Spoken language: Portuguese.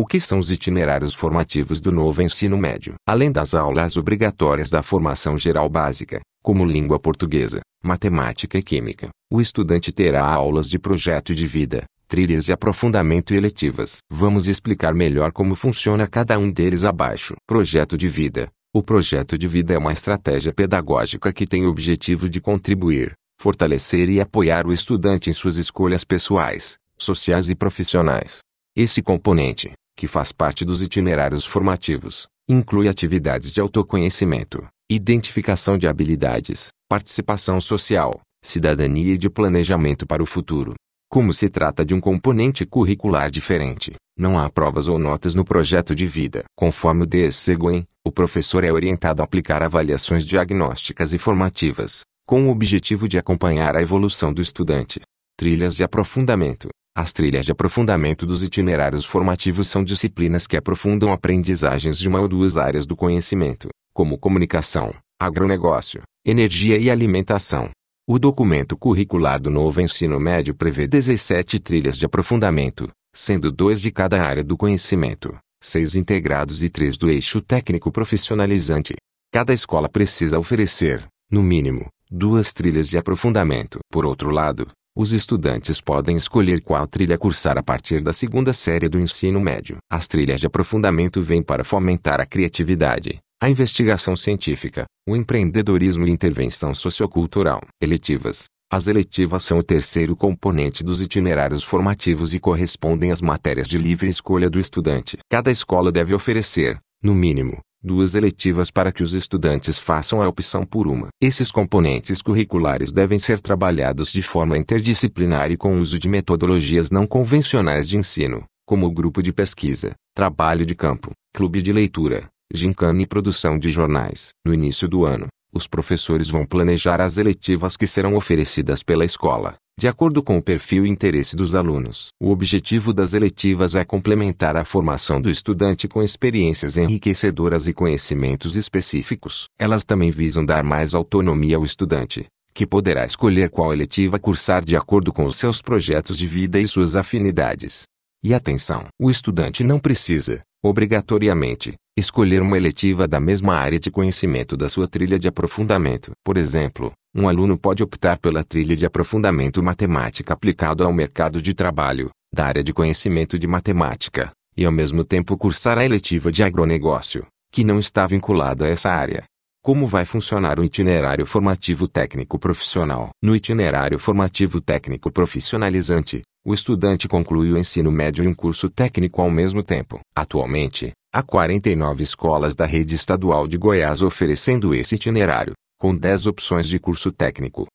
O que são os itinerários formativos do novo ensino médio? Além das aulas obrigatórias da formação geral básica, como língua portuguesa, matemática e química, o estudante terá aulas de projeto de vida, trilhas de aprofundamento e eletivas. Vamos explicar melhor como funciona cada um deles abaixo. Projeto de vida. O projeto de vida é uma estratégia pedagógica que tem o objetivo de contribuir, fortalecer e apoiar o estudante em suas escolhas pessoais, sociais e profissionais. Esse componente, que faz parte dos itinerários formativos, inclui atividades de autoconhecimento, identificação de habilidades, participação social, cidadania e de planejamento para o futuro. Como se trata de um componente curricular diferente, não há provas ou notas no projeto de vida. Conforme o D. Seguin, o professor é orientado a aplicar avaliações diagnósticas e formativas, com o objetivo de acompanhar a evolução do estudante. Trilhas de aprofundamento. As trilhas de aprofundamento dos itinerários formativos são disciplinas que aprofundam aprendizagens de uma ou duas áreas do conhecimento, como comunicação, agronegócio, energia e alimentação. O documento curricular do novo ensino médio prevê 17 trilhas de aprofundamento, sendo dois de cada área do conhecimento, seis integrados e três do eixo técnico profissionalizante. Cada escola precisa oferecer, no mínimo, duas trilhas de aprofundamento. Por outro lado, os estudantes podem escolher qual trilha cursar a partir da segunda série do ensino médio. As trilhas de aprofundamento vêm para fomentar a criatividade, a investigação científica, o empreendedorismo e intervenção sociocultural. Eletivas. As eletivas são o terceiro componente dos itinerários formativos e correspondem às matérias de livre escolha do estudante. Cada escola deve oferecer, no mínimo, duas eletivas para que os estudantes façam a opção por uma. Esses componentes curriculares devem ser trabalhados de forma interdisciplinar e com uso de metodologias não convencionais de ensino, como o grupo de pesquisa, trabalho de campo, clube de leitura, gincana e produção de jornais. No início do ano, os professores vão planejar as eletivas que serão oferecidas pela escola, de acordo com o perfil e interesse dos alunos. O objetivo das eletivas é complementar a formação do estudante com experiências enriquecedoras e conhecimentos específicos. Elas também visam dar mais autonomia ao estudante, que poderá escolher qual eletiva cursar de acordo com os seus projetos de vida e suas afinidades. E atenção! O estudante não precisa, obrigatoriamente, escolher uma eletiva da mesma área de conhecimento da sua trilha de aprofundamento. Por exemplo, um aluno pode optar pela trilha de aprofundamento matemática aplicado ao mercado de trabalho, da área de conhecimento de matemática, e ao mesmo tempo cursar a eletiva de agronegócio, que não está vinculada a essa área. Como vai funcionar o itinerário formativo técnico profissional? No itinerário formativo técnico profissionalizante, o estudante conclui o ensino médio e um curso técnico ao mesmo tempo. Atualmente, há 49 escolas da rede estadual de Goiás oferecendo esse itinerário, com 10 opções de curso técnico,